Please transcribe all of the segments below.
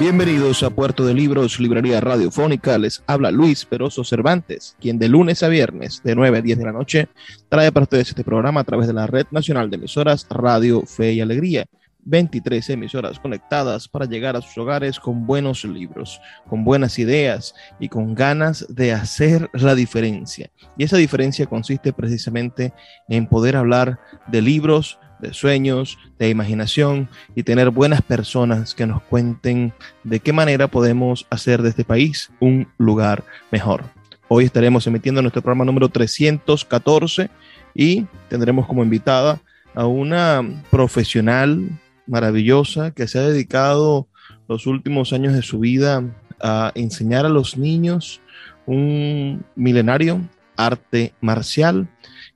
Bienvenidos a Puerto de Libros, Librería Radiofónica. Les habla Luis Peroso Cervantes, quien de lunes a viernes, de 9 a 10 de la noche, trae para ustedes este programa a través de la Red Nacional de Emisoras Radio Fe y Alegría. 23 emisoras conectadas para llegar a sus hogares con buenos libros, con buenas ideas y con ganas de hacer la diferencia. Y esa diferencia consiste precisamente en poder hablar de libros, de sueños, de imaginación y tener buenas personas que nos cuenten de qué manera podemos hacer de este país un lugar mejor. Hoy estaremos emitiendo nuestro programa número 314 y tendremos como invitada a una profesional maravillosa que se ha dedicado los últimos años de su vida a enseñar a los niños un milenario arte marcial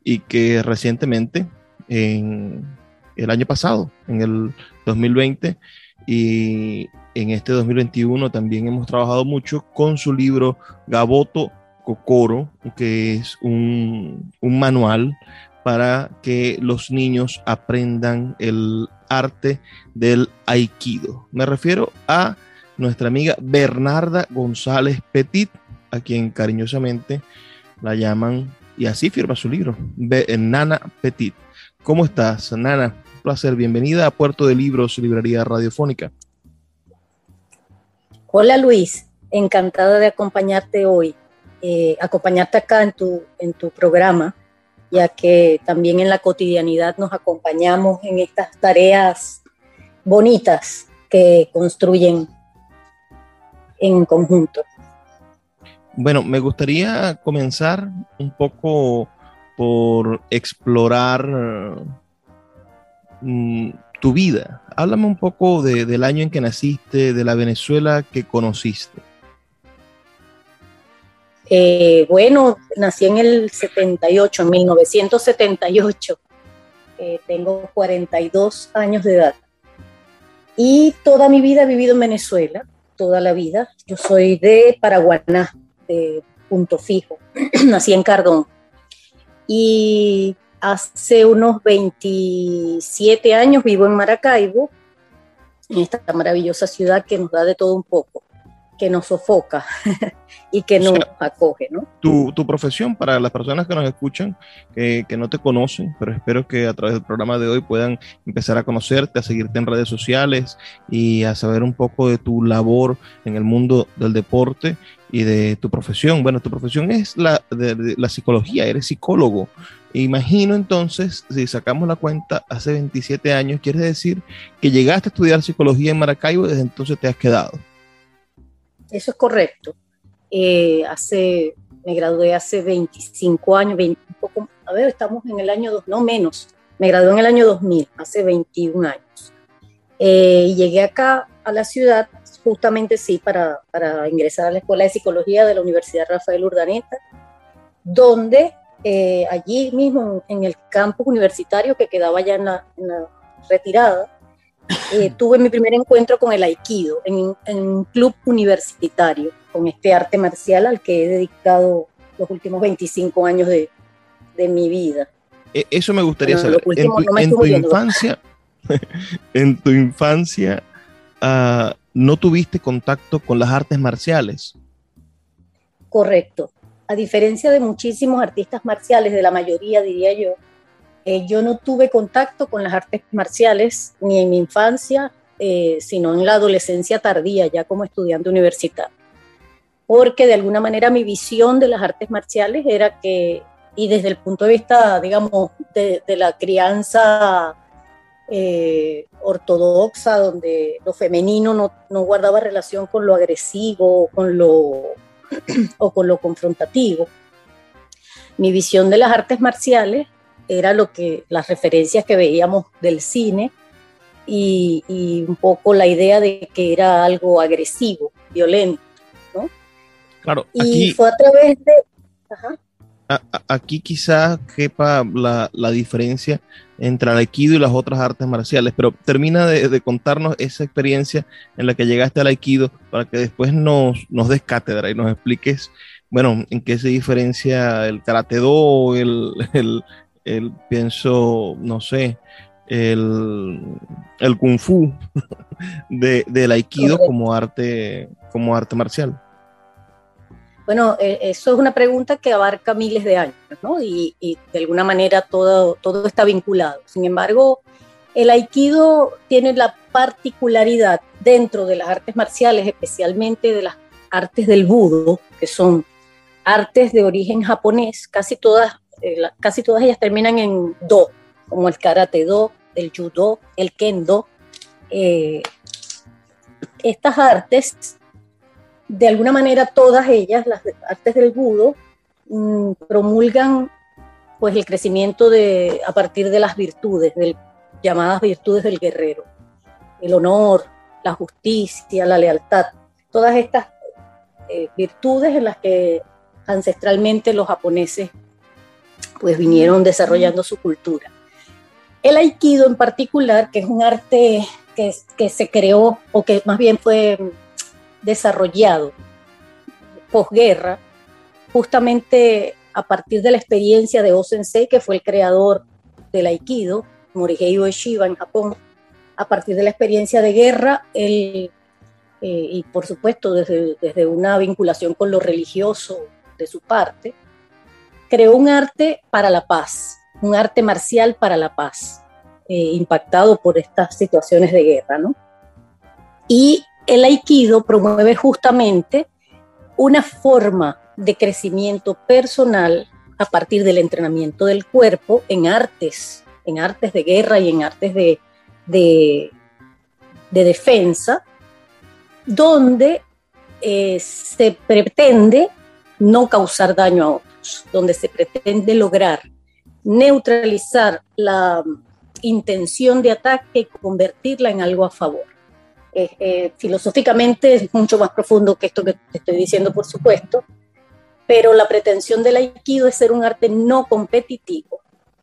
y que recientemente en el año pasado, en el 2020, y en este 2021 también hemos trabajado mucho con su libro Gaboto Kokoro, que es un, un manual para que los niños aprendan el arte del aikido. Me refiero a nuestra amiga Bernarda González Petit, a quien cariñosamente la llaman, y así firma su libro, Nana Petit. ¿Cómo estás, Nana? Un placer. Bienvenida a Puerto de Libros, Librería Radiofónica. Hola, Luis. Encantada de acompañarte hoy, eh, acompañarte acá en tu, en tu programa, ya que también en la cotidianidad nos acompañamos en estas tareas bonitas que construyen en conjunto. Bueno, me gustaría comenzar un poco por explorar mm, tu vida. Háblame un poco del año en que naciste, de la Venezuela que conociste. Eh, bueno, nací en el 78, en 1978. Eh, tengo 42 años de edad. Y toda mi vida he vivido en Venezuela, toda la vida. Yo soy de Paraguaná, de Punto Fijo. nací en Cardón y hace unos 27 años vivo en Maracaibo, en esta maravillosa ciudad que nos da de todo un poco, que nos sofoca y que nos acoge, ¿no? Tu, tu, profesión, para las personas que nos escuchan, que, no te conocen, pero espero que a través del programa de hoy puedan empezar a conocerte, a seguirte en redes sociales y a saber un poco de tu labor en el mundo del deporte y de tu profesión. Bueno, tu profesión es la, de, la psicología, eres psicólogo. Imagino entonces, si sacamos la cuenta, hace 27 años, quiere decir que llegaste a estudiar psicología en Maracaibo y desde entonces te has quedado. Eso es correcto. Eh, hace, me gradué hace 25 años, 20, poco, a ver, estamos en el año 2, no menos, me gradué en el año 2000, hace 21 años. Eh, llegué acá a la ciudad justamente sí para, para, ingresar a la Escuela de Psicología de la Universidad Rafael Urdaneta, donde eh, allí mismo en el campus universitario que quedaba ya en la, retirada, eh, tuve mi primer encuentro con el Aikido en, un club universitario, con este arte marcial al que he dedicado los últimos 25 años de, de mi vida. E, eso me gustaría saber. En tu, infancia, en tu infancia, uh, no tuviste contacto con las artes marciales. Correcto. A diferencia de muchísimos artistas marciales, de la mayoría diría yo, eh, yo no tuve contacto con las artes marciales ni en mi infancia, eh, sino en la adolescencia tardía, ya como estudiante universitario. Porque de alguna manera mi visión de las artes marciales era que, y desde el punto de vista, digamos, de, la crianza eh, ortodoxa, donde lo femenino no, no, guardaba relación con lo agresivo con lo, o con lo confrontativo. Mi visión de las artes marciales era lo que las referencias que veíamos del cine y, un poco la idea de que era algo agresivo, violento, ¿no? Claro. Aquí, y fue a través de... aquí quizás quepa la, la, diferencia entre el aikido y las otras artes marciales, pero termina de, contarnos esa experiencia en la que llegaste al aikido para que después nos, nos des cátedra y nos expliques, bueno, en qué se diferencia el karate do, el, el, el pienso, no sé, el, el kung fu de, del aikido como arte, como arte marcial? Bueno, eh, eso es una pregunta que abarca miles de años, ¿no? Y, de alguna manera todo, todo está vinculado. Sin embargo, el aikido tiene la particularidad dentro de las artes marciales, especialmente de las artes del budo, que son artes de origen japonés, casi todas, eh, casi todas ellas terminan en do, como el karate do, el judo, el kendo. Eh, estas artes, de alguna manera todas ellas, las artes del budo, mm, promulgan pues el crecimiento de, a partir de las virtudes, llamadas virtudes del guerrero, el honor, la justicia, la lealtad, todas estas eh, virtudes en las que ancestralmente los japoneses pues vinieron desarrollando su cultura. El aikido en particular, que es un arte que, que se creó o que más bien fue desarrollado posguerra, justamente a partir de la experiencia de O-sensei, que fue el creador del aikido, Morihei Ueshiba en Japón, a partir de la experiencia de guerra, él, eh, y por supuesto desde, desde una vinculación con lo religioso de su parte, creó un arte para la paz, un arte marcial para la paz, eh, impactado por estas situaciones de guerra, ¿no? Y el aikido promueve justamente una forma de crecimiento personal a partir del entrenamiento del cuerpo en artes, en artes de guerra y en artes de, de, defensa, donde eh, se pretende no causar daño a otros, donde se pretende lograr neutralizar la intención de ataque y convertirla en algo a favor. Eh, eh, filosóficamente es mucho más profundo que esto que te estoy diciendo, por supuesto, pero la pretensión del aikido es ser un arte no competitivo,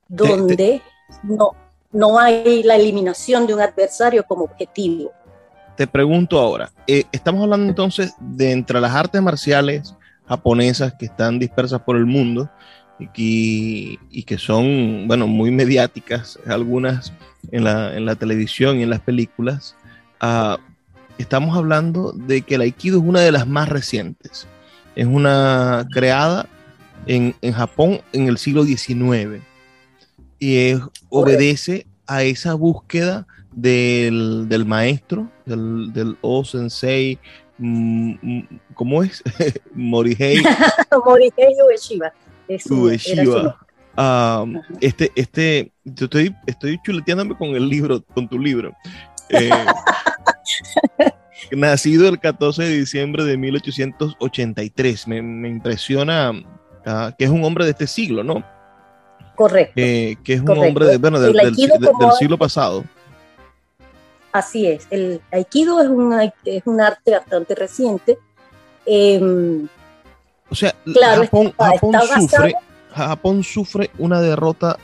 donde no, no hay la eliminación de un adversario como objetivo. Te pregunto ahora, eh, estamos hablando entonces de entre las artes marciales japonesas que están dispersas por el mundo, y, que son, bueno, muy mediáticas, algunas en la, en la televisión y en las películas, uh, estamos hablando de que el Aikido es una de las más recientes. Es una creada en, en Japón en el siglo XIX y obedece a esa búsqueda del, del maestro, del, del O-Sensei, mm, mm, ¿cómo es? Morihei. Morihei Ueshiba este, este, yo estoy, estoy chuleteándome con el libro, con tu libro. Eh, nacido el 14 de diciembre de 1883. Me, impresiona ah, que es un hombre de este siglo, ¿no? Correcto. que es un hombre de, bueno, del, siglo pasado. Así es. El aikido es un, es un arte bastante reciente. Eh, o sea, Japón, sufre, una derrota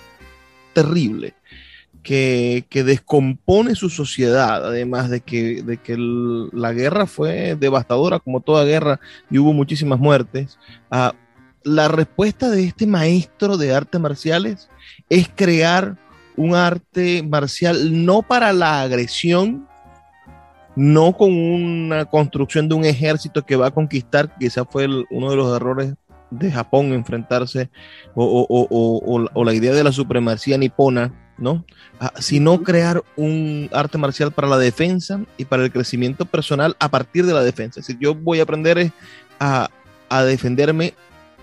terrible que, descompone su sociedad, además de que, de que la guerra fue devastadora como toda guerra y hubo muchísimas muertes. Ah, la respuesta de este maestro de artes marciales es crear un arte marcial no para la agresión, no con una construcción de un ejército que va a conquistar, quizás fue uno de los errores de Japón enfrentarse, o, la idea de la supremacía nipona ¿no? Ah, sino crear un arte marcial para la defensa y para el crecimiento personal a partir de la defensa. Es decir, yo voy a aprender a, a defenderme,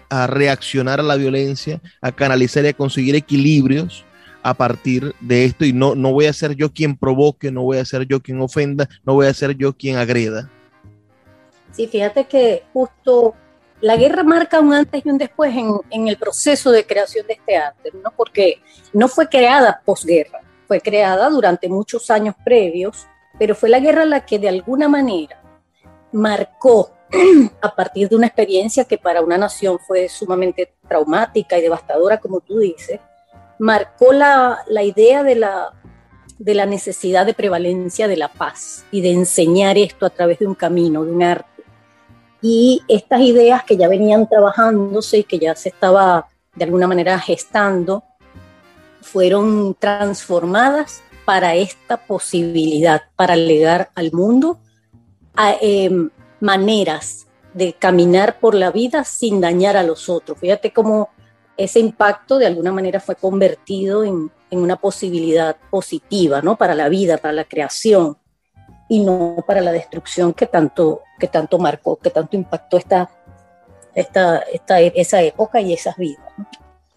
a reaccionar a la violencia, a canalizar y a conseguir equilibrios a partir de esto y no, no voy a ser yo quien provoque, no voy a ser yo quien ofenda, no voy a ser yo quien agreda. Sí, fíjate que justo la guerra marca un antes y un después en, el proceso de creación de este arte, ¿no? porque no fue creada posguerra, fue creada durante muchos años previos, pero fue la guerra la que de alguna manera marcó a partir de una experiencia que para una nación fue sumamente traumática y devastadora, como tú dices, marcó la, la idea de la, de la necesidad de prevalencia de la paz y de enseñar esto a través de un camino, de un arte y estas ideas que ya venían trabajándose y que ya se estaba de alguna manera gestando, fueron transformadas para esta posibilidad, para legar al mundo a, em, maneras de caminar por la vida sin dañar a los otros. Fíjate cómo ese impacto de alguna manera fue convertido en, en una posibilidad positiva, ¿no? Para la vida, para la creación y no para la destrucción que tanto, que tanto marcó, que tanto impactó esta, esta, esta esa época y esas vidas.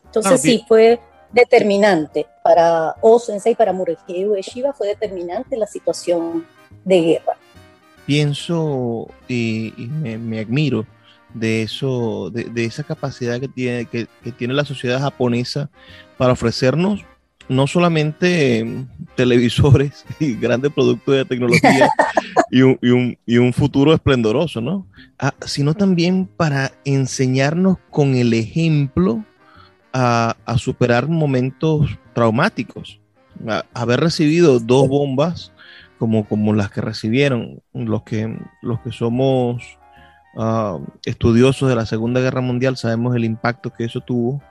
Entonces sí, fue determinante para Osensei y para Murekiyo Ueshiba, fue determinante la situación de guerra. Pienso y, me, admiro de eso, de, de, esa capacidad que tiene, que, que tiene la sociedad japonesa para ofrecernos no solamente televisores y grandes productos de tecnología y, un, futuro esplendoroso, ¿no? Ah, sino también para enseñarnos con el ejemplo a, superar momentos traumáticos. haber recibido dos bombas como, como las que recibieron los que, los que somos ah, estudiosos de la Segunda Guerra Mundial, sabemos el impacto que eso tuvo.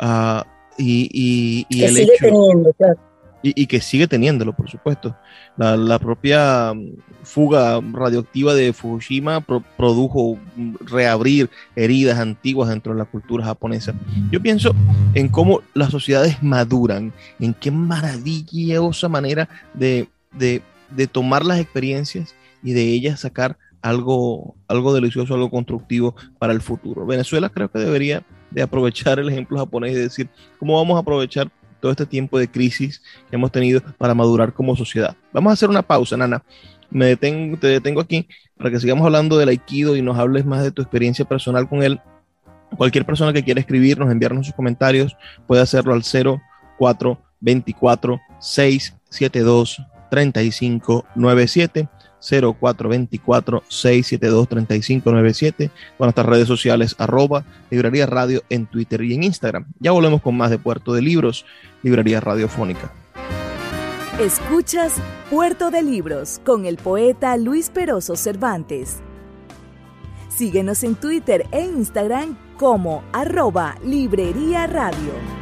Uh, y, y, el sigue teniendo, y, que sigue teniéndolo, por supuesto. La, propia mm, fuga radioactiva de Fukushima produjo reabrir heridas antiguas dentro de la cultura japonesa. Yo pienso en cómo las sociedades maduran, en qué maravillosa manera de, de, de tomar las experiencias y de ellas sacar algo, algo delicioso, algo constructivo para el futuro. Venezuela creo que debería de aprovechar el ejemplo japonés y decir cómo vamos a aprovechar todo este tiempo de crisis que hemos tenido para madurar como sociedad. Vamos a hacer una pausa, Nana. Me detengo, te detengo aquí para que sigamos hablando del Aikido y nos hables más de tu experiencia personal con él. Cualquier persona que quiera escribirnos, enviarnos sus comentarios, puede hacerlo al 0424 672 3597 0424-672-3597, con nuestras redes sociales arroba Librería Radio en Twitter y en Instagram. Ya volvemos con más de Puerto de Libros, Librería Radiofónica. Escuchas Puerto de Libros con el poeta Luis Peroso Cervantes. Síguenos en Twitter e Instagram como arroba Librería Radio.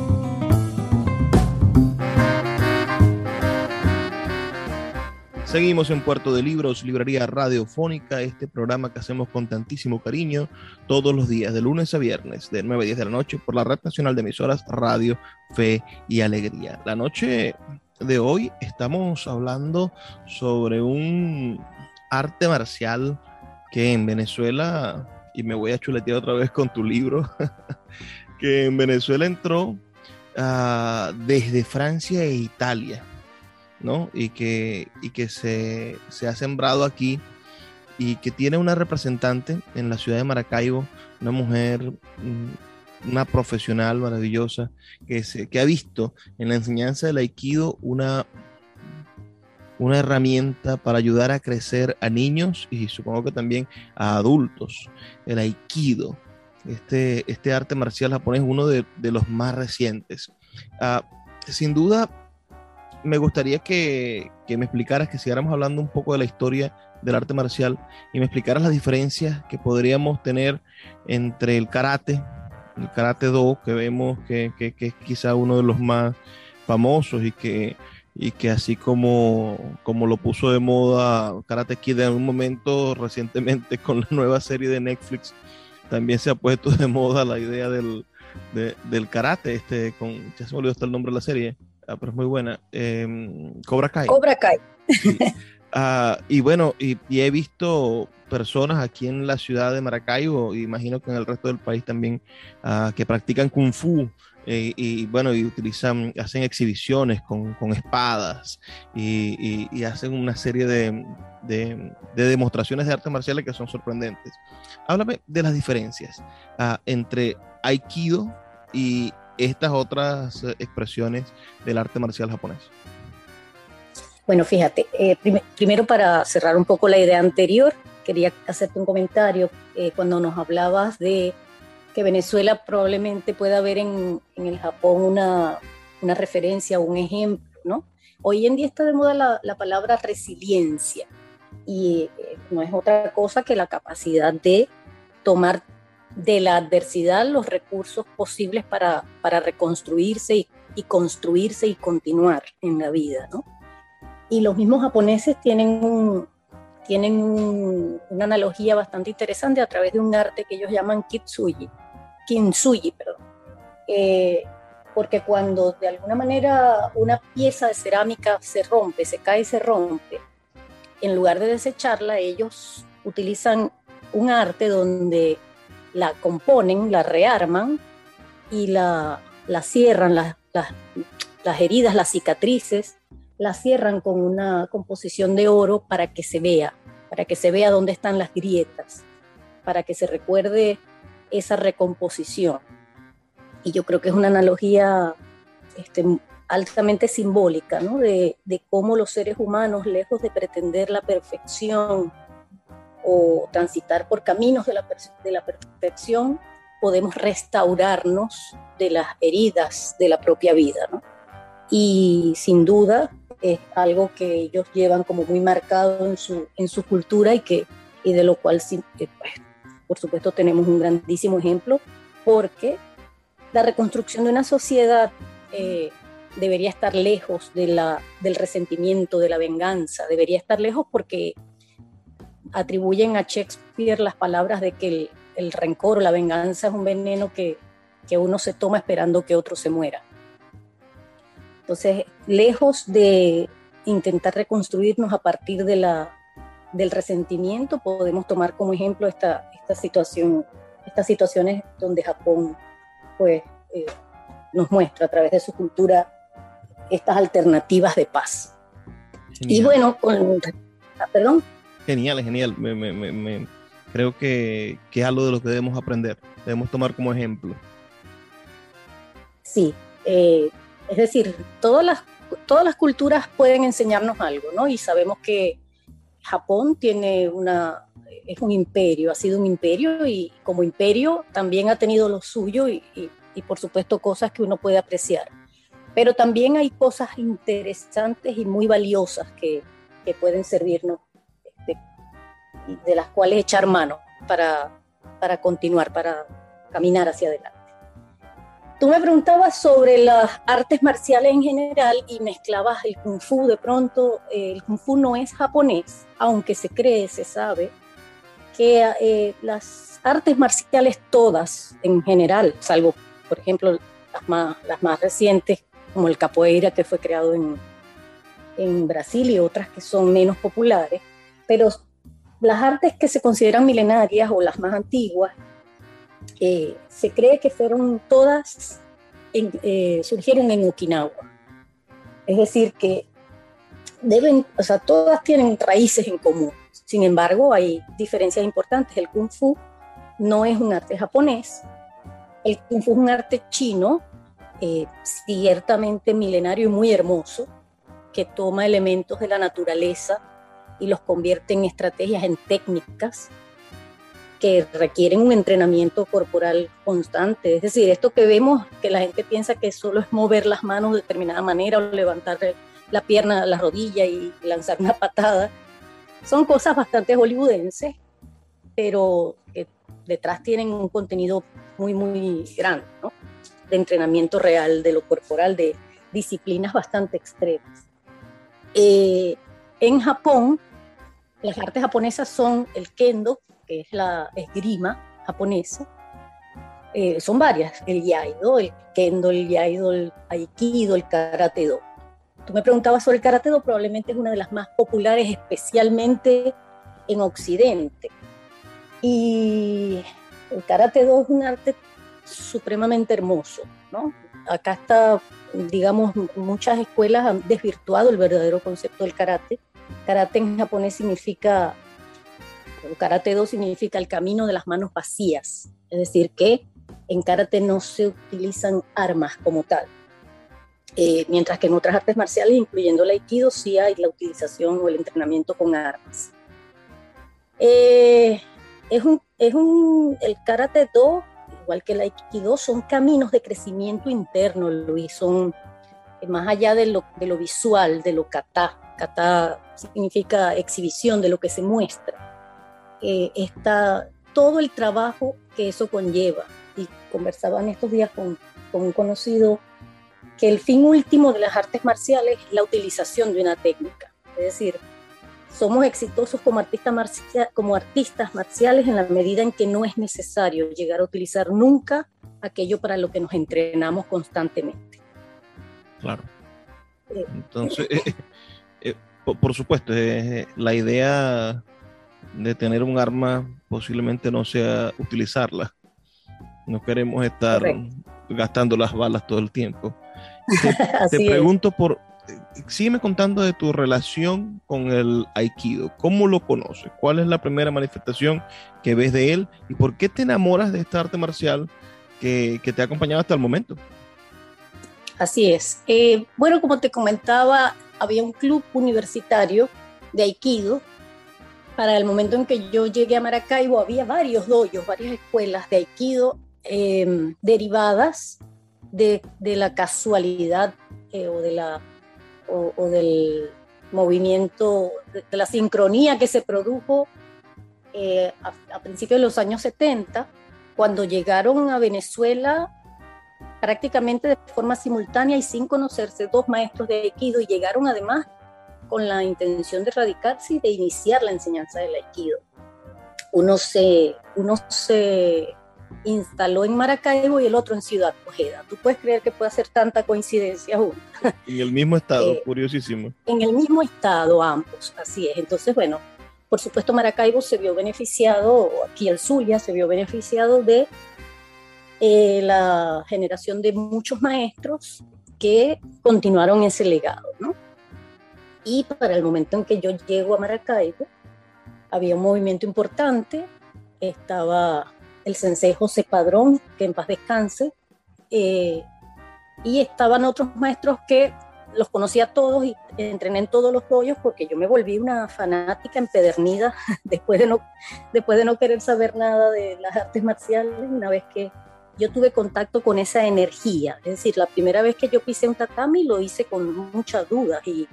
Seguimos en Puerto de Libros, Librería Radiofónica, este programa que hacemos con tantísimo cariño todos los días, de lunes a viernes, de 9 a 10 de la noche, por la Red Nacional de Emisoras Radio, Fe y Alegría. La noche de hoy estamos hablando sobre un arte marcial que en Venezuela y me voy a chuletear otra vez con tu libro, que en Venezuela entró uh, desde Francia e Italia, ¿no? Y que, y que se, se, ha sembrado aquí y que tiene una representante en la ciudad de Maracaibo, una mujer, mm, una profesional maravillosa, que, se, que ha visto en la enseñanza del aikido una una herramienta para ayudar a crecer a niños y supongo que también a adultos. El aikido, este, este arte marcial japonés, uno de, los más recientes. Ah, sin duda, me gustaría que, me explicaras, que siguiéramos hablando un poco de la historia del arte marcial y me explicaras las diferencias que podríamos tener entre el karate, el karate do, que vemos que, que es quizá uno de los más famosos y que y que así como, como lo puso de moda Karate Kid en un momento recientemente con la nueva serie de Netflix, también se ha puesto de moda la idea del, del karate, este, con, ya se me olvidó hasta el nombre de la serie, ah, pero es muy buena, em, Cobra Kai. Cobra Kai. Ah, y bueno, y, he visto personas aquí en la ciudad de Maracaibo, imagino que en el resto del país también, ah, que practican kung fu. Eh, y bueno, y utilizan, hacen exhibiciones con, con espadas y, y, hacen una serie de, de, demostraciones de artes marciales que son sorprendentes. Háblame de las diferencias ah, entre Aikido y estas otras expresiones del arte marcial japonés. Bueno, fíjate, eh, primero para cerrar un poco la idea anterior, quería hacerte un comentario eh, cuando nos hablabas de que Venezuela probablemente pueda ver en, en el Japón una, una, referencia, un ejemplo, ¿no? Hoy en día está de moda la, la palabra resiliencia y eh, no es otra cosa que la capacidad de tomar de la adversidad los recursos posibles para, para reconstruirse y, construirse y continuar en la vida, ¿no? Y los mismos japoneses tienen, un, tienen un, una analogía bastante interesante a través de un arte que ellos llaman kitsuji, kintsugi, perdón. Eh, porque cuando de alguna manera una pieza de cerámica se rompe, se cae se rompe, en lugar de desecharla, ellos utilizan un arte donde la componen, la rearman y la, cierran, las, las heridas, las cicatrices, la cierran con una composición de oro para que se vea, para que se vea dónde están las grietas, para que se recuerde esa recomposición. Y yo creo que es una analogía este, altamente simbólica, ¿no? De, cómo los seres humanos, lejos de pretender la perfección o transitar por caminos de la, de la perfección, podemos restaurarnos de las heridas de la propia vida, ¿no? Y sin duda es algo que ellos llevan como muy marcado en su, en su cultura y, que, y de lo cual pues, por supuesto tenemos un grandísimo ejemplo porque la reconstrucción de una sociedad eh, debería estar lejos de la, del resentimiento, de la venganza, debería estar lejos porque atribuyen a Shakespeare las palabras de que el, rencor o la venganza es un veneno que, que uno se toma esperando que otro se muera. Entonces, lejos de intentar reconstruirnos a partir de la, del resentimiento, podemos tomar como ejemplo esta, esta situación, estas situaciones donde Japón pues, eh, nos muestra a través de su cultura estas alternativas de paz. Y bueno, con, ah, perdón. Genial, genial. creo que, que, es algo de lo que debemos aprender, debemos tomar como ejemplo. Sí, eh, es decir, todas las, todas las culturas pueden enseñarnos algo, ¿no? Y sabemos que Japón tiene una, es un imperio, ha sido un imperio y como imperio también ha tenido lo suyo y, por supuesto cosas que uno puede apreciar. Pero también hay cosas interesantes y muy valiosas que, pueden servirnos, de las cuales echar mano para, para continuar, para caminar hacia adelante. Tú me preguntabas sobre las artes marciales en general y mezclabas el kung fu. De pronto, eh, el kung fu no es japonés, aunque se cree, se sabe, que eh, las artes marciales todas en general, salvo, por ejemplo, las más, las más recientes, como el capoeira que fue creado en, en Brasil y otras que son menos populares, pero las artes que se consideran milenarias o las más antiguas, eh, se cree que fueron todas, eh, surgieron en Okinawa. Es decir, que deben, o sea, todas tienen raíces en común. Sin embargo, hay diferencias importantes. El kung fu no es un arte japonés. El kung fu es un arte chino, eh, ciertamente milenario y muy hermoso, que toma elementos de la naturaleza y los convierte en estrategias, en técnicas que requieren un entrenamiento corporal constante. Es decir, esto que vemos, que la gente piensa que solo es mover las manos de determinada manera o levantar la pierna, la rodilla y lanzar una patada, son cosas bastante hollywoodenses, pero que detrás tienen un contenido muy, muy grande, ¿no? de entrenamiento real de lo corporal, de disciplinas bastante extremas. Eh, en Japón, las artes japonesas son el kendo, que es la esgrima japonesa. Eh, son varias, el yaido, el kendo, el yaido, el aikido, el karate do. Tú me preguntabas sobre el karate do, probablemente es una de las más populares, especialmente en Occidente. Y el karate do es un arte supremamente hermoso, ¿no? Acá está, digamos, muchas escuelas han desvirtuado el verdadero concepto del karate Karate en japonés significa, karate do significa el camino de las manos vacías, es decir, que en karate no se utilizan armas como tal. Eh, mientras que en otras artes marciales, incluyendo el aikido, sí hay la utilización o el entrenamiento con armas. Eh, es un, es un, el karate do, igual que el aikido, son caminos de crecimiento interno, Luis, son más allá de lo, de lo visual, de lo kata, kata significa exhibición de lo que se muestra, eh, está todo el trabajo que eso conlleva. Y conversaba en estos días con, con un conocido que el fin último de las artes marciales es la utilización de una técnica. Es decir, somos exitosos como, artistas como artistas marciales en la medida en que no es necesario llegar a utilizar nunca aquello para lo que nos entrenamos constantemente. Claro. Eh, Entonces, por, supuesto, la idea de tener un arma posiblemente no sea utilizarla. No queremos estar gastando las balas todo el tiempo. Te, pregunto por, sígueme contando de tu relación con el Aikido. ¿Cómo lo conoces? ¿Cuál es la primera manifestación que ves de él? ¿Y por qué te enamoras de esta arte marcial que, te ha acompañado hasta el momento? Así es. Eh, bueno, como te comentaba, había un club universitario de Aikido. Para el momento en que yo llegué a Maracaibo había varios doyos, varias escuelas de Aikido em, derivadas de, la casualidad eh, o, de la, o, del movimiento, de, la sincronía que se produjo eh, a, a principios de los años 70, cuando llegaron a Venezuela prácticamente de forma simultánea y sin conocerse dos maestros de Aikido y llegaron además con la intención de radicarse y de iniciar la enseñanza del Aikido. Uno se, uno se instaló en Maracaibo y el otro en Ciudad Ojeda. Tú puedes creer que puede hacer tanta coincidencia juntos. En el mismo estado, eh, curiosísimo. En el mismo estado ambos, así es. Entonces, bueno, por supuesto Maracaibo se vio beneficiado, aquí el Zulia se vio beneficiado de eh, la generación de muchos maestros que continuaron ese legado, ¿no? Y para el momento en que yo llego a Maracaibo, había un movimiento importante, estaba el sensei José Padrón, que en paz descanse, eh, y estaban otros maestros que los conocía todos y entrené en todos los rollos porque yo me volví una fanática empedernida después de no, después de no querer saber nada de las artes marciales, una vez que yo tuve contacto con esa energía. Es decir, la primera vez que yo pisé un tatami lo hice con muchas dudas y,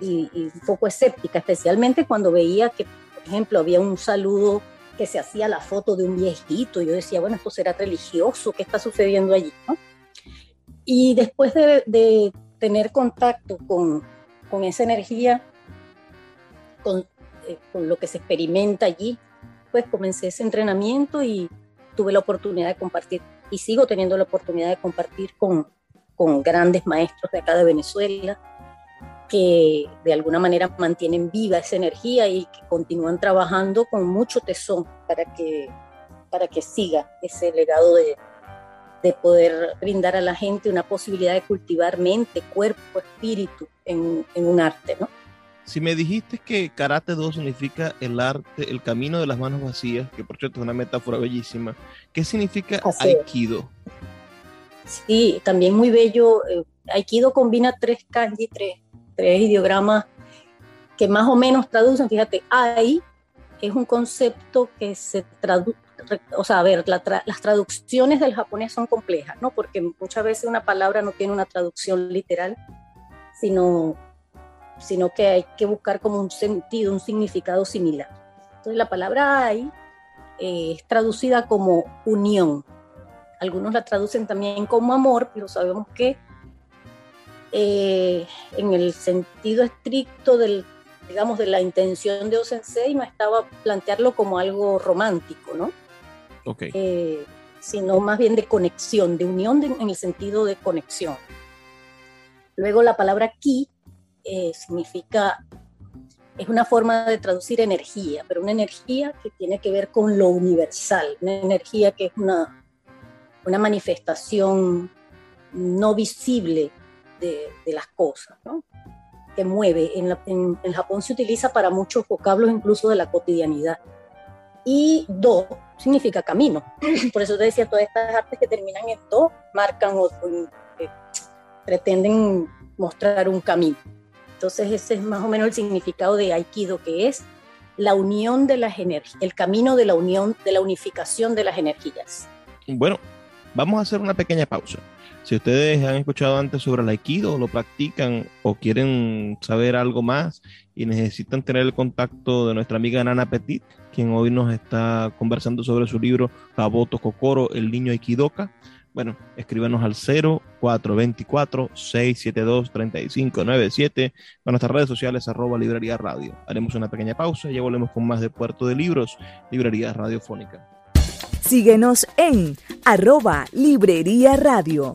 un poco escéptica, especialmente cuando veía que, por ejemplo, había un saludo que se hacía la foto de un viejito. Yo decía, bueno, esto será religioso, ¿qué está sucediendo allí? Y después de, tener contacto con, esa energía, con, eh, con lo que se experimenta allí, pues comencé ese entrenamiento y tuve la oportunidad de compartir y sigo teniendo la oportunidad de compartir con, con grandes maestros de acá de Venezuela. que de alguna manera mantienen viva esa energía y que continúan trabajando con mucho tesón para que, para que siga ese legado de, de poder brindar a la gente una posibilidad de cultivar mente, cuerpo, espíritu en, en un arte, ¿no? Si me dijiste que Karate 2 significa el arte, el camino de las manos vacías, que por cierto es una metáfora bellísima, ¿qué significa Aikido? Sí, también muy bello. Eh, Aikido combina tres kanji, tres, tres ideogramas que más o menos traducen. Fíjate, Ai es un concepto que se traduce, o sea, a ver, las traducciones del japonés son complejas, ¿no? Porque muchas veces una palabra no tiene una traducción literal, sino sino que hay que buscar como un sentido, un significado similar. Entonces la palabra hay eh, es traducida como unión. Algunos la traducen también como amor, pero sabemos que eh, en el sentido estricto del, digamos, de la intención de Osensei no estaba plantearlo como algo romántico, ¿no? Okay. Eh, sino más bien de conexión, de unión en el sentido de conexión. Luego la palabra ki eh, significa, es una forma de traducir energía, pero una energía que tiene que ver con lo universal, una energía que es una, una manifestación no visible de, de las cosas, ¿no? que mueve. En, en, Japón se utiliza para muchos vocablos, incluso de la cotidianidad. Y do significa camino. Por eso te decía, todas estas artes que terminan en do marcan o, eh, pretenden mostrar un camino. Entonces ese es más o menos el significado de Aikido, que es la unión de las energías, el camino de la unión, de la unificación de las energías. Bueno, vamos a hacer una pequeña pausa. Si ustedes han escuchado antes sobre el Aikido, lo practican o quieren saber algo más y necesitan tener el contacto de nuestra amiga Nana Petit, quien hoy nos está conversando sobre su libro Kaboto Kokoro, el niño Aikidoka, bueno, escríbanos al 0424-672-3597 con nuestras redes sociales arroba librería radio. Haremos una pequeña pausa y ya volvemos con más de Puerto de Libros, Librería Radiofónica. Síguenos en arroba librería radio.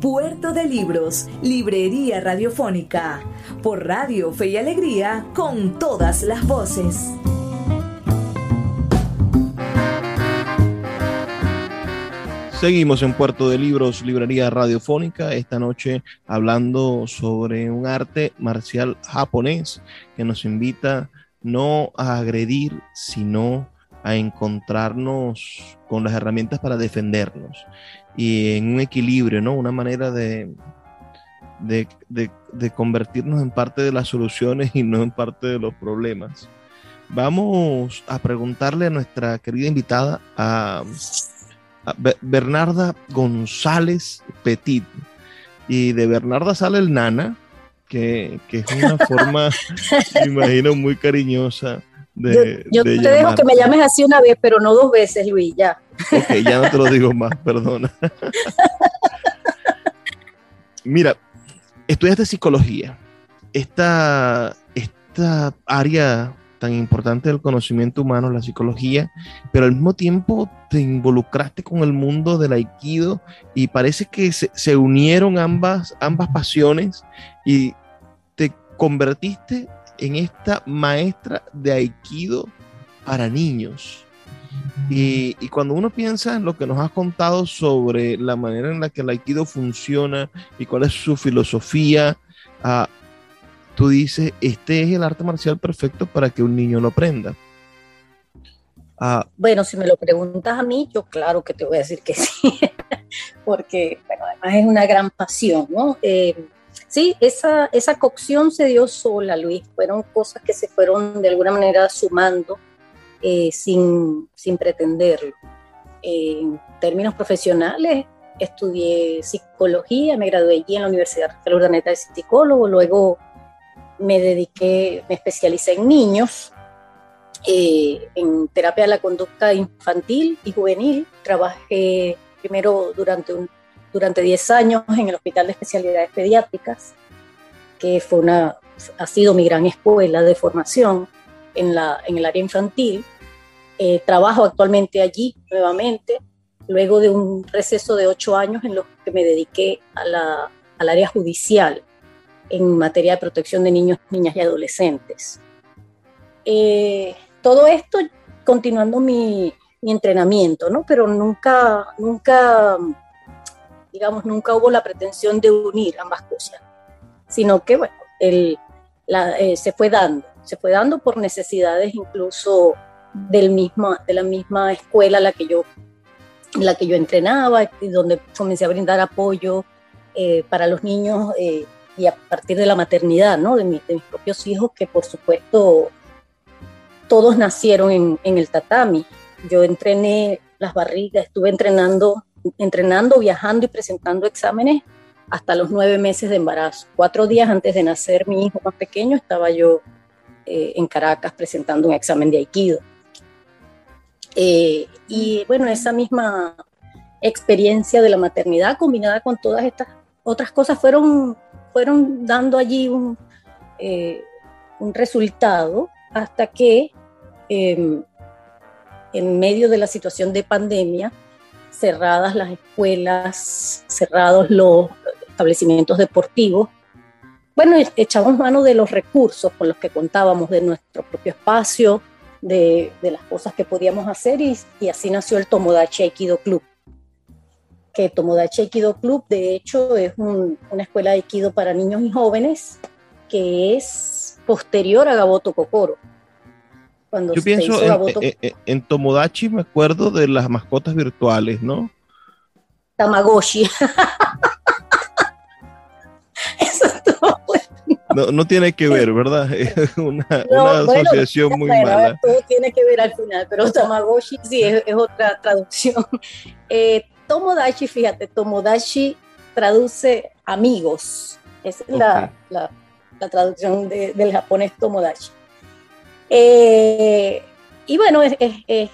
Puerto de Libros, Librería Radiofónica, por Radio Fe y Alegría, con todas las voces. Seguimos en Puerto de Libros, Librería Radiofónica, esta noche hablando sobre un arte marcial japonés que nos invita no a agredir, sino a encontrarnos con las herramientas para defendernos y en un equilibrio, ¿no? Una manera de, de, de, convertirnos en parte de las soluciones y no en parte de los problemas. Vamos a preguntarle a nuestra querida invitada, a, Bernarda González Petit. Y de Bernarda sale el nana, que, que es una forma, me imagino, muy cariñosa yo, te dejo que me llames así una vez, pero no dos veces, Luis, ya. Ok, ya no te lo digo más, perdona. Mira, estudiaste psicología. Esta, esta área tan importante del conocimiento humano, la psicología, pero al mismo tiempo te involucraste con el mundo del aikido y parece que se, se unieron ambas, ambas pasiones y te convertiste en esta maestra de Aikido para niños. Y, cuando uno piensa en lo que nos has contado sobre la manera en la que el Aikido funciona y cuál es su filosofía, ah, tú dices, este es el arte marcial perfecto para que un niño lo aprenda. Ah, bueno, si me lo preguntas a mí, yo claro que te voy a decir que sí, porque bueno, además es una gran pasión, ¿no? Eh, sí, esa, esa cocción se dio sola, Luis, fueron cosas que se fueron de alguna manera sumando eh, sin, sin pretenderlo. en términos profesionales, estudié psicología, me gradué allí en la Universidad Rafael Urdaneta de psicólogo, luego me dediqué, me especialicé en niños, eh, en terapia de la conducta infantil y juvenil. Trabajé primero durante, un, durante 10 años en el Hospital de Especialidades Pediátricas, que fue una, ha sido mi gran escuela de formación en, la, en el área infantil. Eh, trabajo actualmente allí nuevamente, luego de un receso de ocho años en los que me dediqué a la, al área judicial en materia de protección de niños, niñas y adolescentes. Eh, todo esto continuando mi, mi, entrenamiento, ¿no? Pero nunca, nunca, digamos, nunca hubo la pretensión de unir ambas cosas, sino que, bueno, el, la, eh, se fue dando, se fue dando por necesidades incluso del mismo, de la misma escuela a la que yo, la que yo entrenaba y donde comencé a brindar apoyo eh, para los niños eh, y a partir de la maternidad, ¿no? De, de, mis propios hijos, que por supuesto todos nacieron en, en, el tatami. Yo entrené las barrigas, estuve entrenando, entrenando, viajando y presentando exámenes hasta los nueve meses de embarazo. Cuatro días antes de nacer mi hijo más pequeño estaba yo eh, en Caracas presentando un examen de Aikido. Eh, y bueno, esa misma experiencia de la maternidad combinada con todas estas otras cosas fueron fueron dando allí un, eh, un resultado hasta que eh, en medio de la situación de pandemia, cerradas las escuelas, cerrados los establecimientos deportivos, bueno, echamos mano de los recursos con los que contábamos, de nuestro propio espacio, de, de las cosas que podíamos hacer y, y así nació el Tomodachi Aikido Club que Tomodachi Aikido Club, de hecho, es un, una escuela de Aikido para niños y jóvenes que es posterior a Gaboto Kokoro. Cuando Yo pienso en, Gaboto... en, en, Tomodachi, me acuerdo de las mascotas virtuales, ¿no? Tamagotchi. Eso estuvo no, no, tiene que ver, ¿verdad? Es una, no, una bueno, asociación muy bueno, mala. Todo tiene que ver al final, pero Tamagotchi sí es, es otra traducción. Eh, Tomodachi, fíjate, Tomodachi traduce amigos. Esa es okay. la, la, la, traducción de, del japonés Tomodachi. Eh, y bueno, es, es, es,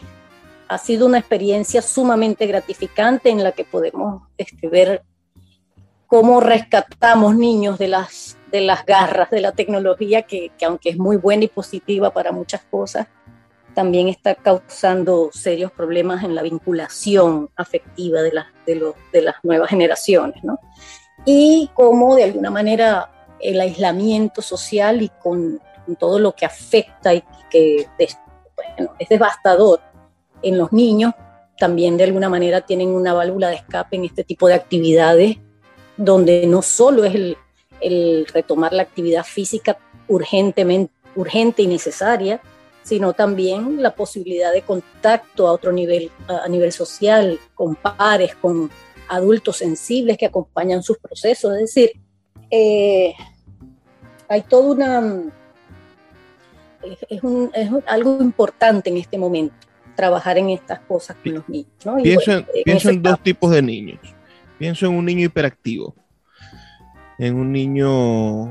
ha sido una experiencia sumamente gratificante en la que podemos este, ver cómo rescatamos niños de las, de las garras de la tecnología, que, que aunque es muy buena y positiva para muchas cosas, también está causando serios problemas en la vinculación afectiva de, la, de, lo, de las nuevas generaciones, ¿no? Y cómo de alguna manera el aislamiento social y con, todo lo que afecta y que es devastador en los niños, también de alguna manera tienen una válvula de escape en este tipo de actividades, donde no solo es el, el retomar la actividad física urgentemente, urgente y necesaria, sino también la posibilidad de contacto a otro nivel, a nivel social, con pares, con adultos sensibles que acompañan sus procesos. Es decir, eh, hay toda una... Es, un, es, algo importante en este momento, trabajar en estas cosas con los niños. ¿no? Pienso, bueno, en, pienso en dos tipos de niños. Pienso en un niño hiperactivo, en un niño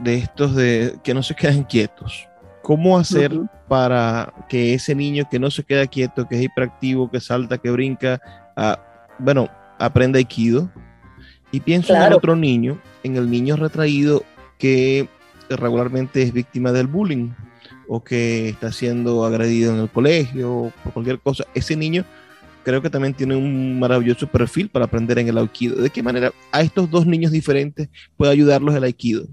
de estos de que no se quedan quietos ¿Cómo hacer uh -huh. para que ese niño que no se queda quieto, que es hiperactivo, que salta, que brinca, uh, bueno, aprenda Aikido? Y pienso claro. en otro niño, en el niño retraído que regularmente es víctima del bullying o que está siendo agredido en el colegio o por cualquier cosa. Ese niño creo que también tiene un maravilloso perfil para aprender en el Aikido. ¿De qué manera a estos dos niños diferentes puede ayudarlos el Aikido?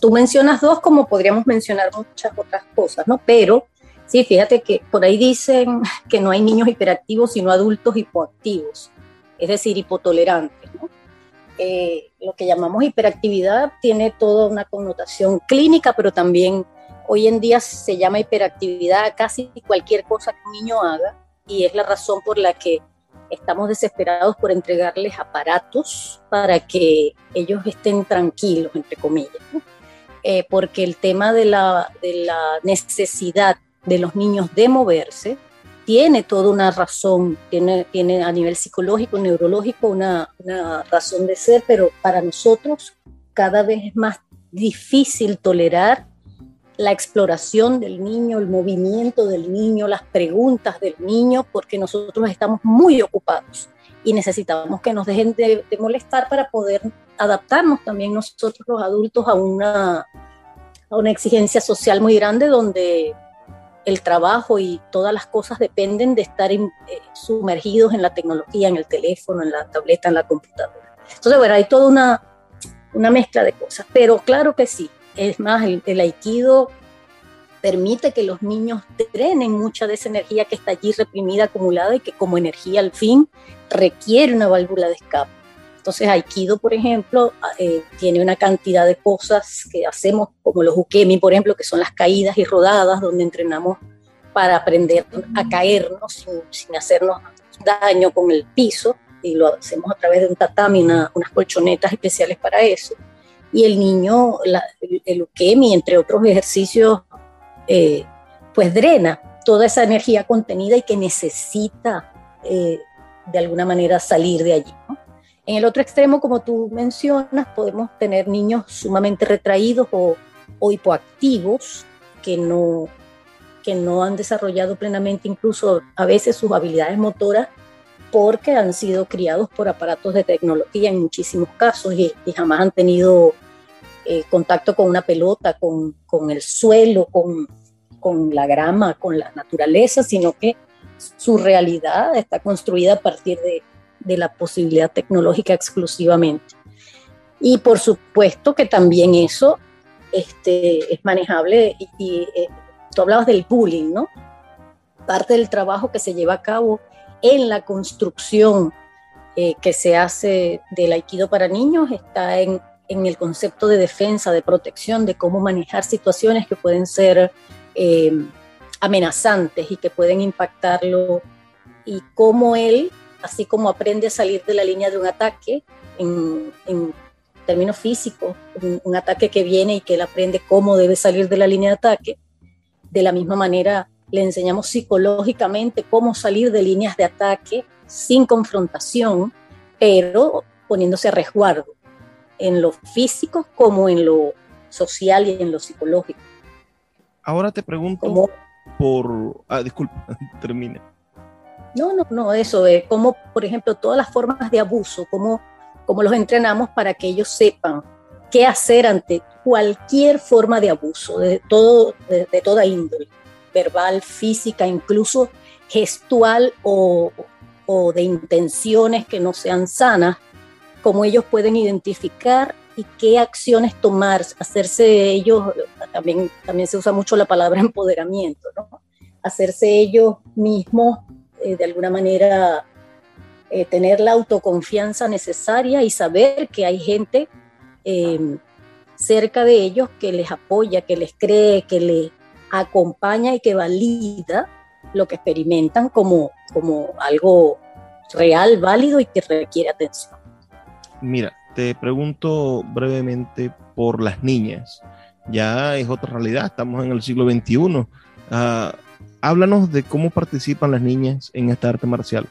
Tú mencionas dos como podríamos mencionar muchas otras cosas, ¿no? Pero sí, fíjate que por ahí dicen que no hay niños hiperactivos, sino adultos hipoactivos, es decir, hipotolerantes, ¿no? Eh, lo que llamamos hiperactividad tiene toda una connotación clínica, pero también Hoy en día se llama hiperactividad a casi cualquier cosa que un niño haga y es la razón por la que estamos desesperados por entregarles aparatos para que ellos estén tranquilos, entre comillas, eh, porque el tema de la, necesidad de los niños de moverse tiene toda una razón, tiene, tiene a nivel psicológico, neurológico, una, una razón de ser, pero para nosotros cada vez es más difícil tolerar la exploración del niño, el movimiento del niño, las preguntas del niño, porque nosotros estamos muy ocupados y necesitamos que nos dejen de, molestar para poder adaptarnos también nosotros los adultos a una, a una exigencia social muy grande donde el trabajo y todas las cosas dependen de estar eh, sumergidos en la tecnología, en el teléfono, en la tableta, en la computadora. Entonces, bueno, hay toda una, una mezcla de cosas, pero claro que sí, es más, el, aikido permite que los niños drenen mucha de esa energía que está allí reprimida, acumulada y que como energía al fin requiere una válvula de escape. Entonces, Aikido, por ejemplo, eh, tiene una cantidad de cosas que hacemos, como los ukemi, por ejemplo, que son las caídas y rodadas, donde entrenamos para aprender a caernos sin, sin hacernos daño con el piso, y lo hacemos a través de un tatami, unas colchonetas especiales para eso y el niño, el, ukemi, entre otros ejercicios, eh, pues drena toda esa energía contenida y que necesita eh, de alguna manera salir de allí. En el otro extremo, como tú mencionas, podemos tener niños sumamente retraídos o, o hipoactivos que no, que no han desarrollado plenamente incluso a veces sus habilidades motoras porque han sido criados por aparatos de tecnología en muchísimos casos y, jamás han tenido eh, contacto con una pelota, con, con el suelo, con, con, la grama, con la naturaleza, sino que su realidad está construida a partir de, de la posibilidad tecnológica exclusivamente. Y por supuesto que también eso este, es manejable y, y eh, tú hablabas del bullying, ¿no? Parte del trabajo que se lleva a cabo en la construcción eh, que se hace del aikido para niños está en, el concepto de defensa, de protección, de cómo manejar situaciones que pueden ser eh, amenazantes y que pueden impactarlo y cómo él, así como aprende a salir de la línea de un ataque en, en términos físicos, un, un ataque que viene y que él aprende cómo debe salir de la línea de ataque, de la misma manera le enseñamos psicológicamente cómo salir de líneas de ataque sin confrontación, pero poniéndose a resguardo en lo físico como en lo social y en lo psicológico. Ahora te pregunto por... Ah, disculpa, termine. No, no, no, eso es como, por ejemplo, todas las formas de abuso, como, como los entrenamos para que ellos sepan qué hacer ante cualquier forma de abuso, de, todo, de toda índole verbal, física, incluso gestual o, de intenciones que no sean sanas, cómo ellos pueden identificar y qué acciones tomar, hacerse ellos, también, también se usa mucho la palabra empoderamiento, ¿no? hacerse ellos mismos eh, de alguna manera eh, tener la autoconfianza necesaria y saber que hay gente eh, cerca de ellos que les apoya, que les cree, que les acompaña y que valida lo que experimentan como, como algo real, válido y que requiere atención. Mira, te pregunto brevemente por las niñas. Ya es otra realidad, estamos en el siglo XXI. Ah, háblanos de cómo participan las niñas en esta arte marcial.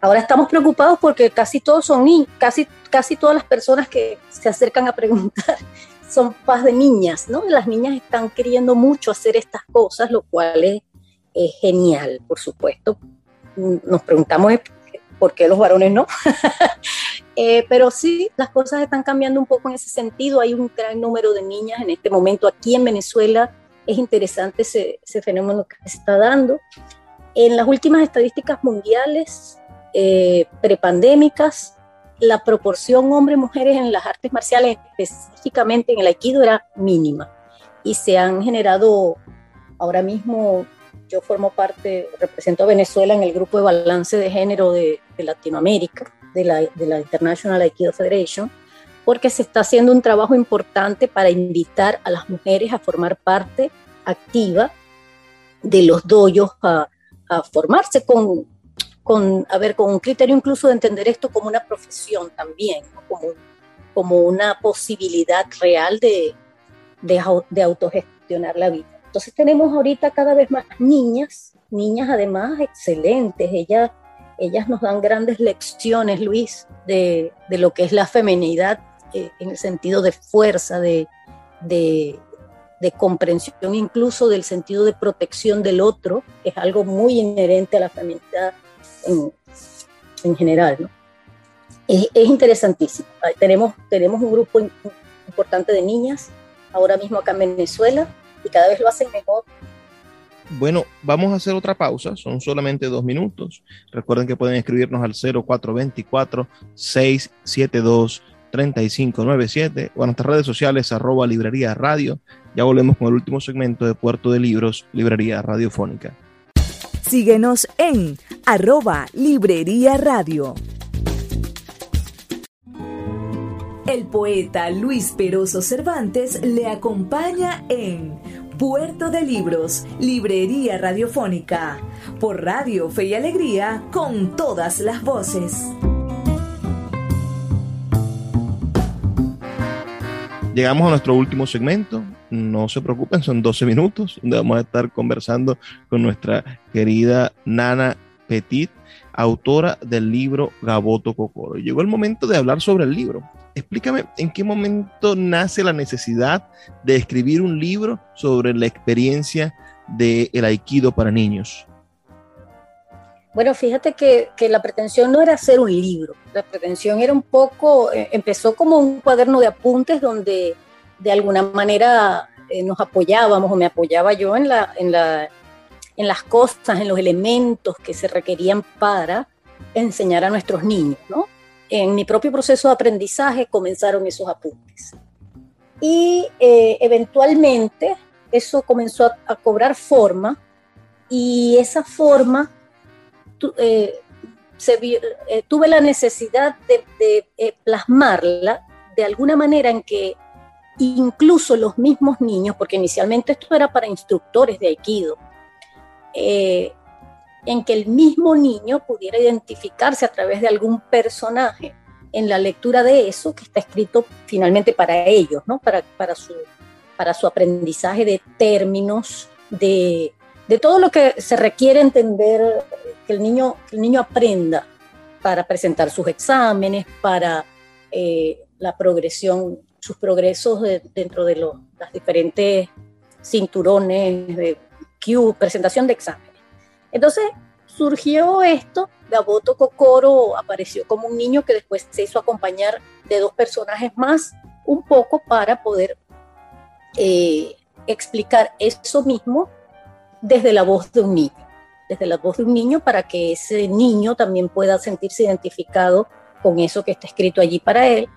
Ahora estamos preocupados porque casi todos son niños, casi, casi todas las personas que se acercan a preguntar son paz de niñas, ¿no? Las niñas están queriendo mucho hacer estas cosas, lo cual es, genial, por supuesto. Nos preguntamos por qué los varones no. Eh, pero sí, las cosas están cambiando un poco en ese sentido. Hay un gran número de niñas en este momento aquí en Venezuela. Es interesante ese, fenómeno que se está dando. En las últimas estadísticas mundiales eh, prepandémicas, la proporción hombre-mujeres en las artes marciales, específicamente en el aikido, era mínima. Y se han generado, ahora mismo yo formo parte, represento a Venezuela en el grupo de balance de género de, Latinoamérica, de la, de la, International Aikido Federation, porque se está haciendo un trabajo importante para invitar a las mujeres a formar parte activa de los doyos, a, formarse con, con, a ver, con un criterio incluso de entender esto como una profesión también, como, como una posibilidad real de, de, de autogestionar la vida. Entonces tenemos ahorita cada vez más niñas, niñas además excelentes, ellas, ellas nos dan grandes lecciones, Luis, de, de lo que es la feminidad eh, en el sentido de fuerza, de, de, de, comprensión, incluso del sentido de protección del otro, que es algo muy inherente a la feminidad en, en general. ¿no? Es, es, interesantísimo. Tenemos, tenemos un grupo importante de niñas ahora mismo acá en Venezuela y cada vez lo hacen mejor. Bueno, vamos a hacer otra pausa, son solamente dos minutos. Recuerden que pueden escribirnos al 0424-672-3597 o a nuestras redes sociales arroba librería radio. Ya volvemos con el último segmento de Puerto de Libros, Librería Radiofónica. Síguenos en arroba librería radio. El poeta Luis Peroso Cervantes le acompaña en Puerto de Libros, Librería Radiofónica, por Radio Fe y Alegría, con todas las voces. Llegamos a nuestro último segmento. No se preocupen, son 12 minutos donde vamos a estar conversando con nuestra querida Nana Petit, autora del libro Gaboto Cocoro. Llegó el momento de hablar sobre el libro explícame en qué momento nace la necesidad de escribir un libro sobre la experiencia del el aikido para niños. Bueno, fíjate que, la pretensión no era hacer un libro, la pretensión era un poco, eh, empezó como un cuaderno de apuntes donde de alguna manera eh, nos apoyábamos o me apoyaba yo en, la, en, la, en las cosas, en los elementos que se requerían para enseñar a nuestros niños, ¿no? en mi propio proceso de aprendizaje comenzaron esos apuntes. Y eh, eventualmente eso comenzó a, cobrar forma y esa forma eh, eh, tuve la necesidad de, plasmarla de alguna manera en que incluso los mismos niños, porque inicialmente esto era para instructores de Aikido, en que el mismo niño pudiera identificarse a través de algún personaje en la lectura de eso que está escrito finalmente para ellos, ¿no? para, para, su, para su aprendizaje de términos, de, de todo lo que se requiere entender que el niño, el niño aprenda para presentar sus exámenes, para eh, la progresión, sus progresos dentro de los, las diferentes cinturones de Q, presentación de exámenes. Entonces surgió esto, Gaboto Kokoro apareció como un niño que después se hizo acompañar de dos personajes más, un poco para poder eh, explicar eso mismo desde la voz de un niño, desde la voz de un niño para que ese niño también pueda sentirse identificado con eso que está escrito allí para él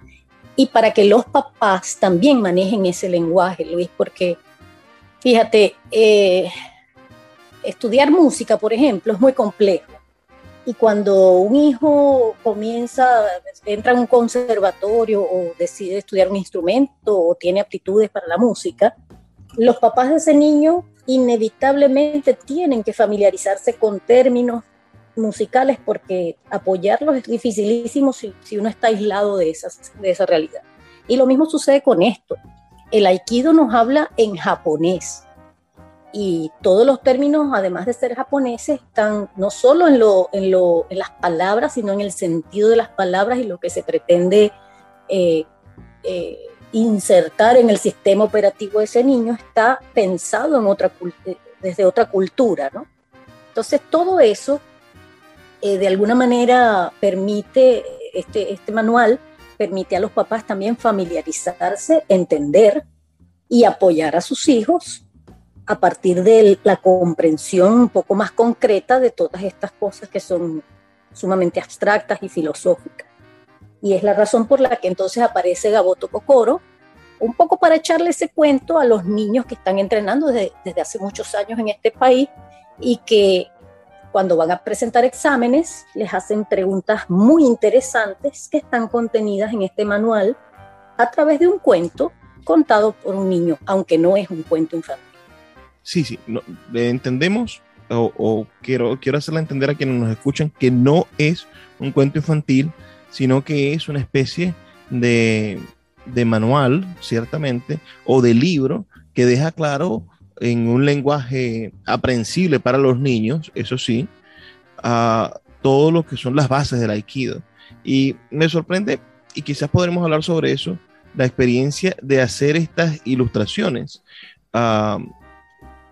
y para que los papás también manejen ese lenguaje, Luis, porque fíjate, eh, estudiar música, por ejemplo, es muy complejo. Y cuando un hijo comienza, entra en un conservatorio o decide estudiar un instrumento o tiene aptitudes para la música, los papás de ese niño inevitablemente tienen que familiarizarse con términos musicales porque apoyarlos es dificilísimo si, si uno está aislado de, esas, de esa realidad. Y lo mismo sucede con esto. El aikido nos habla en japonés, y todos los términos, además de ser japoneses, están no solo en, las palabras, sino en el sentido de las palabras y lo que se pretende eh, eh, insertar en el sistema operativo de ese niño está pensado en otra, eh, desde otra cultura. ¿no? Entonces, todo eso, de alguna manera, permite, este, este manual permite a los papás también familiarizarse, entender y apoyar a sus hijos a partir de la comprensión un poco más concreta de todas estas cosas que son sumamente abstractas y filosóficas. Y es la razón por la que entonces aparece Gaboto Kokoro, un poco para echarle ese cuento a los niños que están entrenando desde, desde hace muchos años en este país y que cuando van a presentar exámenes les hacen preguntas muy interesantes que están contenidas en este manual a través de un cuento contado por un niño, aunque no es un cuento infantil. Sí, sí, entendemos o, quiero, quiero hacerle entender a quienes nos escuchan que no es un cuento infantil, sino que es una especie de, de manual, ciertamente, o de libro que deja claro en un lenguaje aprensible para los niños, eso sí, a todo lo que son las bases del aikido. Y me sorprende, y quizás podremos hablar sobre eso, la experiencia de hacer estas ilustraciones. Ah,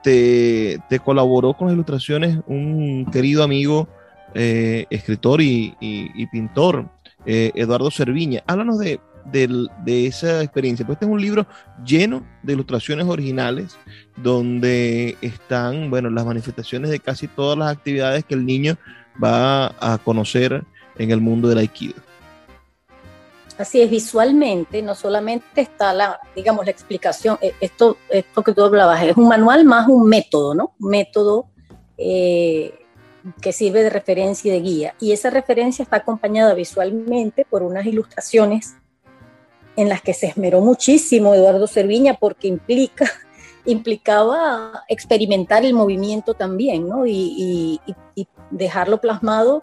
te, colaboró con las ilustraciones un querido amigo, eh, escritor y, pintor, eh, Eduardo Cerviña. Háblanos de, de, esa experiencia. Pues este es un libro lleno de ilustraciones originales donde están, bueno, las manifestaciones de casi todas las actividades que el niño va a conocer en el mundo del aikido. Así es, visualmente no solamente está la, digamos, la explicación, eh, esto, esto que tú hablabas, es un manual más un método, ¿no? Un método eh, que sirve de referencia y de guía. Y esa referencia está acompañada visualmente por unas ilustraciones en las que se esmeró muchísimo Eduardo Cerviña porque implica, implicaba experimentar el movimiento también, ¿no? Y, dejarlo plasmado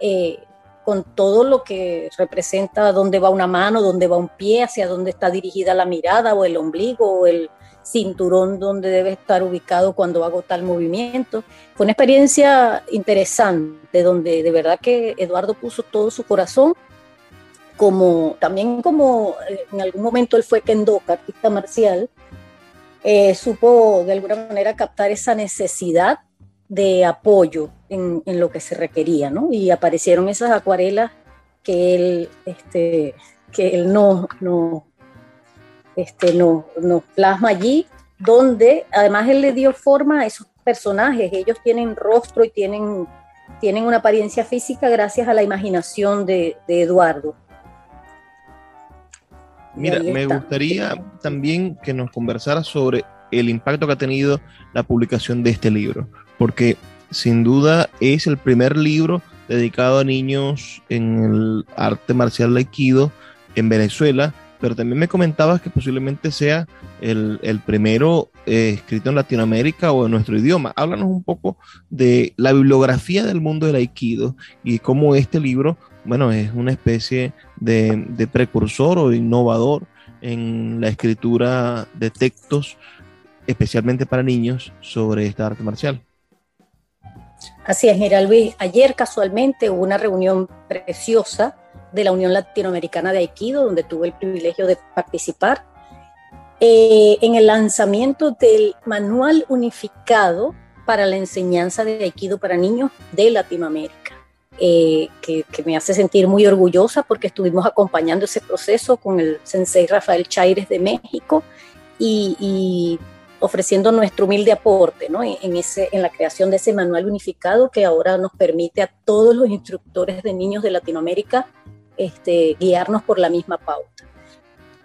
eh, con todo lo que representa dónde va una mano, dónde va un pie, hacia dónde está dirigida la mirada o el ombligo o el cinturón donde debe estar ubicado cuando hago tal movimiento. Fue una experiencia interesante donde de verdad que Eduardo puso todo su corazón como también como eh, en algún momento él fue kendoka, artista marcial, eh, supo de alguna manera captar esa necesidad de apoyo en, en, lo que se requería, ¿no? Y aparecieron esas acuarelas que él, este, que él no, no, este, no, no plasma allí, donde además él le dio forma a esos personajes, ellos tienen rostro y tienen, tienen una apariencia física gracias a la imaginación de Eduardo. Mira, me gustaría también que nos conversara sobre el impacto que ha tenido la publicación de este libro, porque sin duda es el primer libro dedicado a niños en el arte marcial aikido en Venezuela, pero también me comentabas que posiblemente sea el, primero eh, escrito en Latinoamérica o en nuestro idioma. Háblanos un poco de la bibliografía del mundo del aikido y cómo este libro bueno, es una especie de, precursor o innovador en la escritura de textos, especialmente para niños, sobre esta arte marcial. Así es, mira Luis, ayer casualmente hubo una reunión preciosa de la Unión Latinoamericana de Aikido, donde tuve el privilegio de participar, eh, en el lanzamiento del Manual Unificado para la Enseñanza de Aikido para Niños de Latinoamérica. Eh, que, me hace sentir muy orgullosa porque estuvimos acompañando ese proceso con el sensei Rafael Chaires de México y, ofreciendo nuestro humilde aporte ¿no? en, ese, en la creación de ese manual unificado que ahora nos permite a todos los instructores de niños de Latinoamérica este, guiarnos por la misma pauta.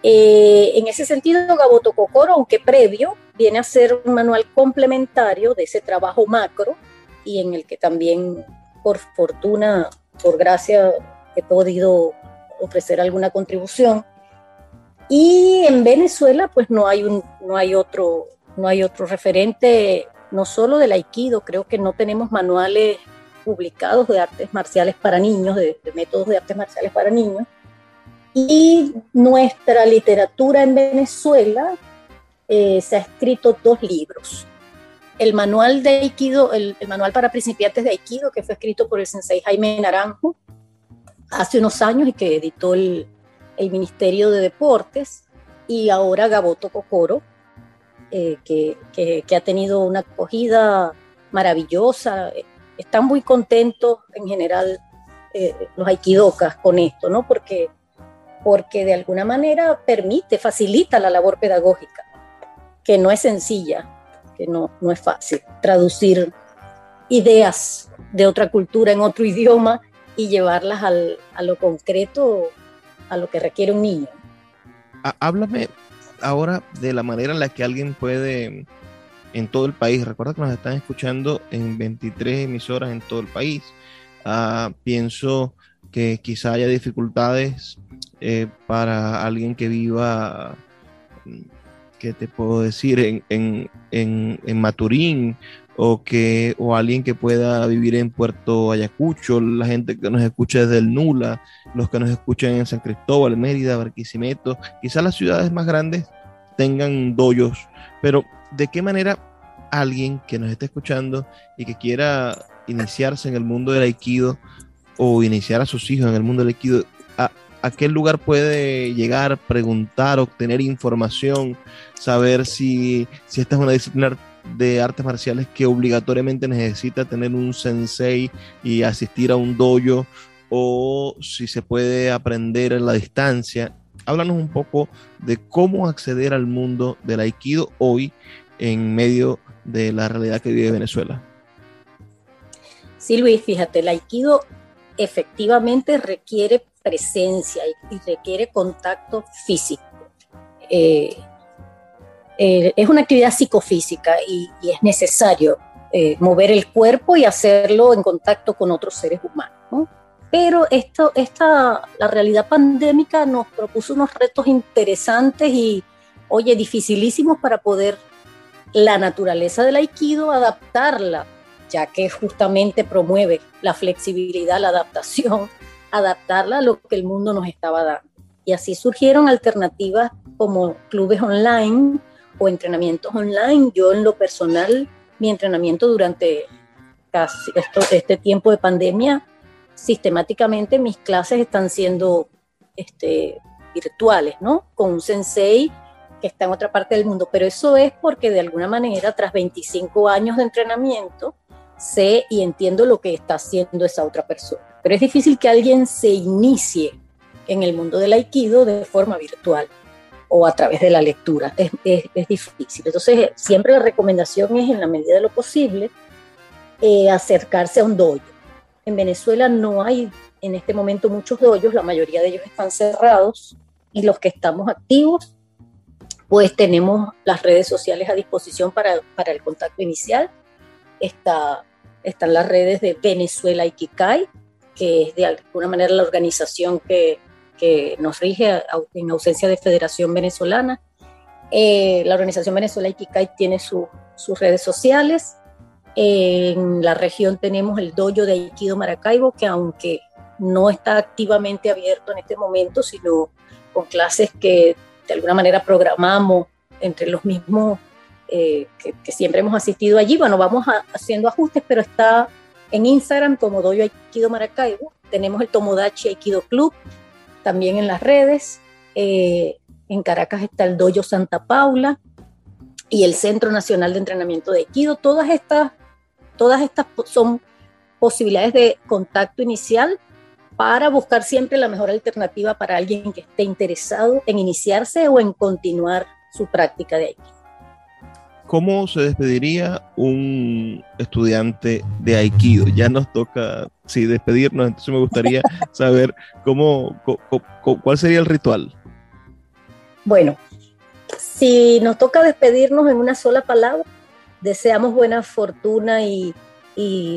Eh, en ese sentido, Gaboto Kokoro, aunque previo, viene a ser un manual complementario de ese trabajo macro y en el que también por fortuna, por gracia, he podido ofrecer alguna contribución. Y en Venezuela, pues no hay, no hay, otro, no hay otro referente, no solo del aikido, creo que no tenemos manuales publicados de artes marciales para niños, de, métodos de artes marciales para niños. Y nuestra literatura en Venezuela eh, se ha escrito dos libros el manual de Aikido, el, manual para principiantes de Aikido, que fue escrito por el sensei Jaime Naranjo hace unos años y que editó el, Ministerio de Deportes, y ahora Gaboto Kokoro, eh, que, ha tenido una acogida maravillosa. Están muy contentos en general eh, los aikidokas con esto, ¿no? Porque, porque de alguna manera permite, facilita la labor pedagógica, que no es sencilla que no, no es fácil traducir ideas de otra cultura en otro idioma y llevarlas al, a lo concreto, a lo que requiere un niño. Háblame ahora de la manera en la que alguien puede en todo el país. Recuerda que nos están escuchando en 23 emisoras en todo el país. Ah, pienso que quizá haya dificultades eh, para alguien que viva, ¿qué te puedo decir? En, en, en, en Maturín o, que, o alguien que pueda vivir en Puerto Ayacucho, la gente que nos escucha desde el Nula, los que nos escuchan en San Cristóbal, Mérida, Barquisimeto, quizás las ciudades más grandes tengan doyos, pero ¿de qué manera alguien que nos esté escuchando y que quiera iniciarse en el mundo del aikido o iniciar a sus hijos en el mundo del aikido, ¿a, qué lugar puede llegar, preguntar, obtener información, saber si, si esta es una disciplina de artes marciales que obligatoriamente necesita tener un sensei y asistir a un dojo o si se puede aprender a la distancia. Háblanos un poco de cómo acceder al mundo del aikido hoy en medio de la realidad que vive Venezuela. Sí, Luis, fíjate, el aikido efectivamente requiere presencia y, requiere contacto físico. Eh, eh, es una actividad psicofísica y, es necesario eh, mover el cuerpo y hacerlo en contacto con otros seres humanos. Pero esto, esta, la realidad pandémica nos propuso unos retos interesantes y, oye, dificilísimos para poder la naturaleza del aikido, adaptarla, ya que justamente promueve la flexibilidad, la adaptación, adaptarla a lo que el mundo nos estaba dando. Y así surgieron alternativas como clubes online, o entrenamientos online. Yo en lo personal, mi entrenamiento durante casi este tiempo de pandemia, sistemáticamente mis clases están siendo este, virtuales, ¿no? Con un sensei que está en otra parte del mundo. Pero eso es porque de alguna manera, tras 25 años de entrenamiento, sé y entiendo lo que está haciendo esa otra persona. Pero es difícil que alguien se inicie en el mundo del aikido de forma virtual o a través de la lectura. Es, es, difícil. Entonces, siempre la recomendación es, en la medida de lo posible, eh, acercarse a un dojo. En Venezuela no hay en este momento muchos doyos, la mayoría de ellos están cerrados y los que estamos activos, pues tenemos las redes sociales a disposición para, para el contacto inicial. Está, están las redes de Venezuela Ikikai, que es de alguna manera la organización que, que nos rige en ausencia de Federación Venezolana. Eh, la organización Venezuela Ikikai tiene sus redes sociales. en la región tenemos el dojo de Aikido Maracaibo, que aunque no está activamente abierto en este momento, sino con clases que de alguna manera programamos entre los mismos eh, que, siempre hemos asistido allí. Bueno, vamos haciendo ajustes, pero está en Instagram como Dojo Aikido Maracaibo. Tenemos el Tomodachi Aikido Club, también en las redes. Eh, en Caracas está el Dojo Santa Paula y el Centro Nacional de Entrenamiento de Aikido. Todas estas, todas estas son posibilidades de contacto inicial para buscar siempre la mejor alternativa para alguien que esté interesado en iniciarse o en continuar su práctica de Aikido. ¿Cómo se despediría un estudiante de Aikido? Ya nos toca, sí, despedirnos, entonces me gustaría saber cómo, cuál sería el ritual. Bueno, si nos toca despedirnos en una sola palabra, deseamos buena fortuna y,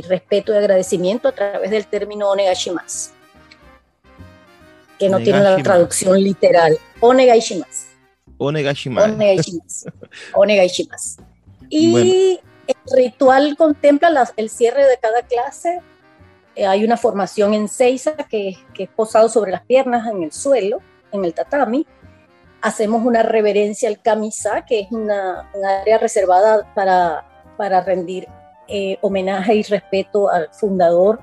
respeto y agradecimiento a través del término onegashimasu, que no tiene la traducción literal. Onegashimasu. Onegashimasu. Onegashimasu. Y el ritual contempla el cierre de cada clase. Eh, hay una formación en Seiza que, que, es posado sobre las piernas en el suelo, en el tatami. Hacemos una reverencia al kamisa, que es una, área reservada para, para rendir eh, homenaje y respeto al fundador,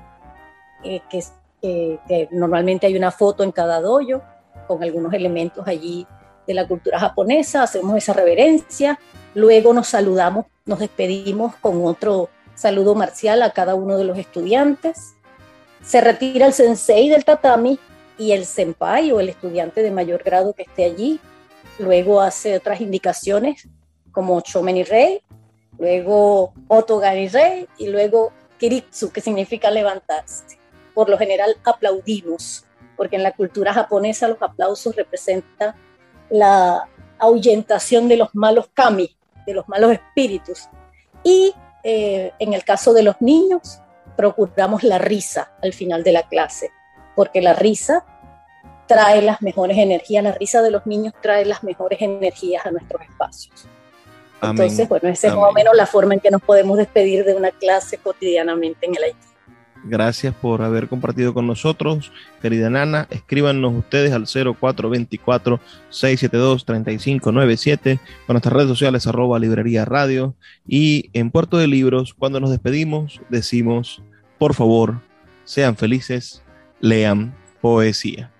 eh, que, que normalmente hay una foto en cada dojo con algunos elementos allí de la cultura japonesa, hacemos esa reverencia, luego nos saludamos, nos despedimos con otro saludo marcial a cada uno de los estudiantes, se retira el sensei del tatami y el senpai o el estudiante de mayor grado que esté allí, luego hace otras indicaciones como Chomeni Rei, luego Otogani Rei y luego Kiritsu, que significa levantarse. Por lo general aplaudimos, porque en la cultura japonesa los aplausos representan la ahuyentación de los malos kami, de los malos espíritus. Y eh, en el caso de los niños, procuramos la risa al final de la clase, porque la risa trae las mejores energías, la risa de los niños trae las mejores energías a nuestros espacios. Entonces, bueno, esa es más o menos la forma en que nos podemos despedir de una clase cotidianamente en el Haití. Gracias por haber compartido con nosotros, querida Nana. Escríbanos ustedes al 0424-672-3597 con nuestras redes sociales arroba librería radio. Y en Puerto de Libros, cuando nos despedimos, decimos, por favor, sean felices, lean poesía.